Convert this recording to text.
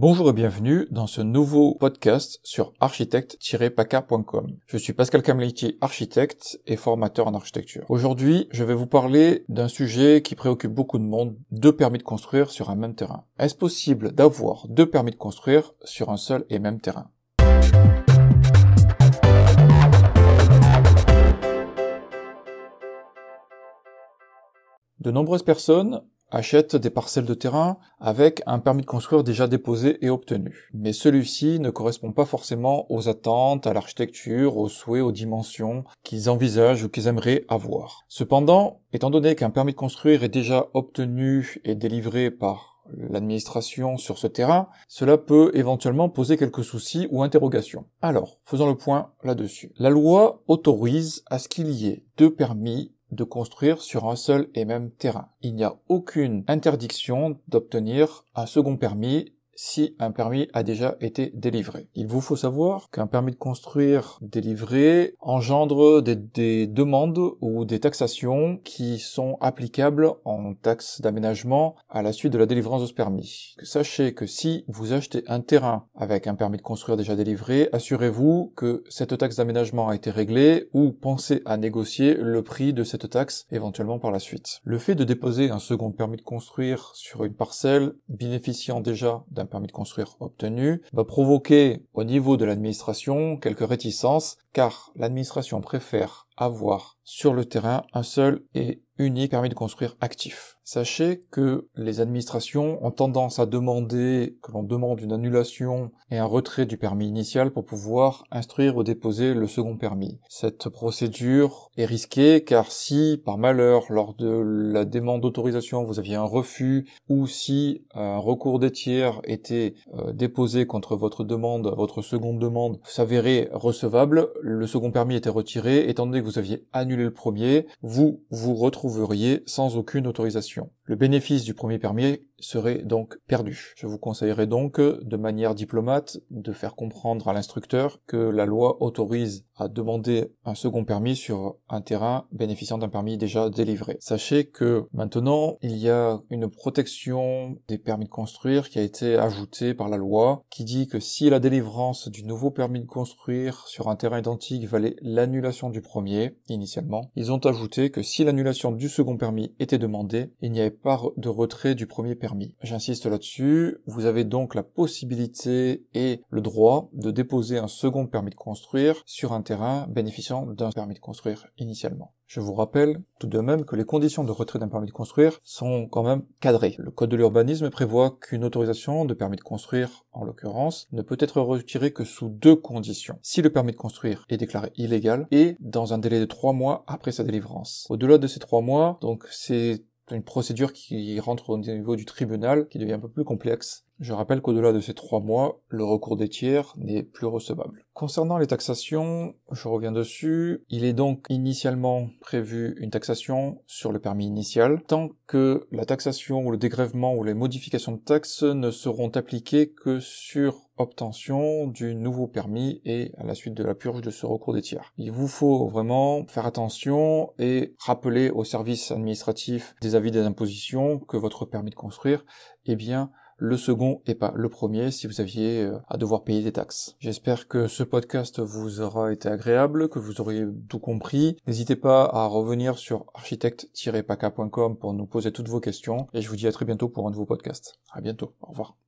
Bonjour et bienvenue dans ce nouveau podcast sur architecte-paca.com. Je suis Pascal Kamleiti, architecte et formateur en architecture. Aujourd'hui, je vais vous parler d'un sujet qui préoccupe beaucoup de monde, deux permis de construire sur un même terrain. Est-ce possible d'avoir deux permis de construire sur un seul et même terrain? De nombreuses personnes achètent des parcelles de terrain avec un permis de construire déjà déposé et obtenu. Mais celui-ci ne correspond pas forcément aux attentes, à l'architecture, aux souhaits, aux dimensions qu'ils envisagent ou qu'ils aimeraient avoir. Cependant, étant donné qu'un permis de construire est déjà obtenu et délivré par l'administration sur ce terrain, cela peut éventuellement poser quelques soucis ou interrogations. Alors, faisons le point là-dessus. La loi autorise à ce qu'il y ait deux permis de construire sur un seul et même terrain. Il n'y a aucune interdiction d'obtenir un second permis si un permis a déjà été délivré. Il vous faut savoir qu'un permis de construire délivré engendre des, demandes ou des taxations qui sont applicables en taxes d'aménagement à la suite de la délivrance de ce permis. Sachez que si vous achetez un terrain avec un permis de construire déjà délivré, assurez-vous que cette taxe d'aménagement a été réglée ou pensez à négocier le prix de cette taxe éventuellement par la suite. Le fait de déposer un second permis de construire sur une parcelle bénéficiant déjà d'un permis de construire obtenu va provoquer au niveau de l'administration quelques réticences car l'administration préfère avoir sur le terrain un seul et unique permis de construire actif. Sachez que les administrations ont tendance à demander que l'on demande une annulation et un retrait du permis initial pour pouvoir instruire ou déposer le second permis. Cette procédure est risquée car si par malheur lors de la demande d'autorisation vous aviez un refus ou si un recours des tiers était euh, déposé contre votre demande, votre seconde demande s'avérait recevable, le second permis était retiré étant donné que vous aviez annulé le premier, vous vous retrouveriez sans aucune autorisation. Le bénéfice du premier permis serait donc perdu. Je vous conseillerais donc, de manière diplomate, de faire comprendre à l'instructeur que la loi autorise à demander un second permis sur un terrain bénéficiant d'un permis déjà délivré. Sachez que maintenant, il y a une protection des permis de construire qui a été ajoutée par la loi, qui dit que si la délivrance du nouveau permis de construire sur un terrain identique valait l'annulation du premier, initialement, ils ont ajouté que si l'annulation du second permis était demandée, il n'y avait pas de retrait du premier permis J'insiste là-dessus, vous avez donc la possibilité et le droit de déposer un second permis de construire sur un terrain bénéficiant d'un permis de construire initialement. Je vous rappelle tout de même que les conditions de retrait d'un permis de construire sont quand même cadrées. Le code de l'urbanisme prévoit qu'une autorisation de permis de construire, en l'occurrence, ne peut être retirée que sous deux conditions. Si le permis de construire est déclaré illégal et dans un délai de trois mois après sa délivrance. Au-delà de ces trois mois, donc c'est une procédure qui rentre au niveau du tribunal, qui devient un peu plus complexe. Je rappelle qu'au-delà de ces trois mois, le recours des tiers n'est plus recevable. Concernant les taxations, je reviens dessus, il est donc initialement prévu une taxation sur le permis initial, tant que la taxation ou le dégrèvement ou les modifications de taxes ne seront appliquées que sur obtention du nouveau permis et à la suite de la purge de ce recours des tiers. Il vous faut vraiment faire attention et rappeler au service administratif des avis des impositions que votre permis de construire, eh bien, le second et pas le premier si vous aviez euh, à devoir payer des taxes. J'espère que ce podcast vous aura été agréable, que vous auriez tout compris. N'hésitez pas à revenir sur architecte-paca.com pour nous poser toutes vos questions et je vous dis à très bientôt pour un nouveau podcast. À bientôt. Au revoir.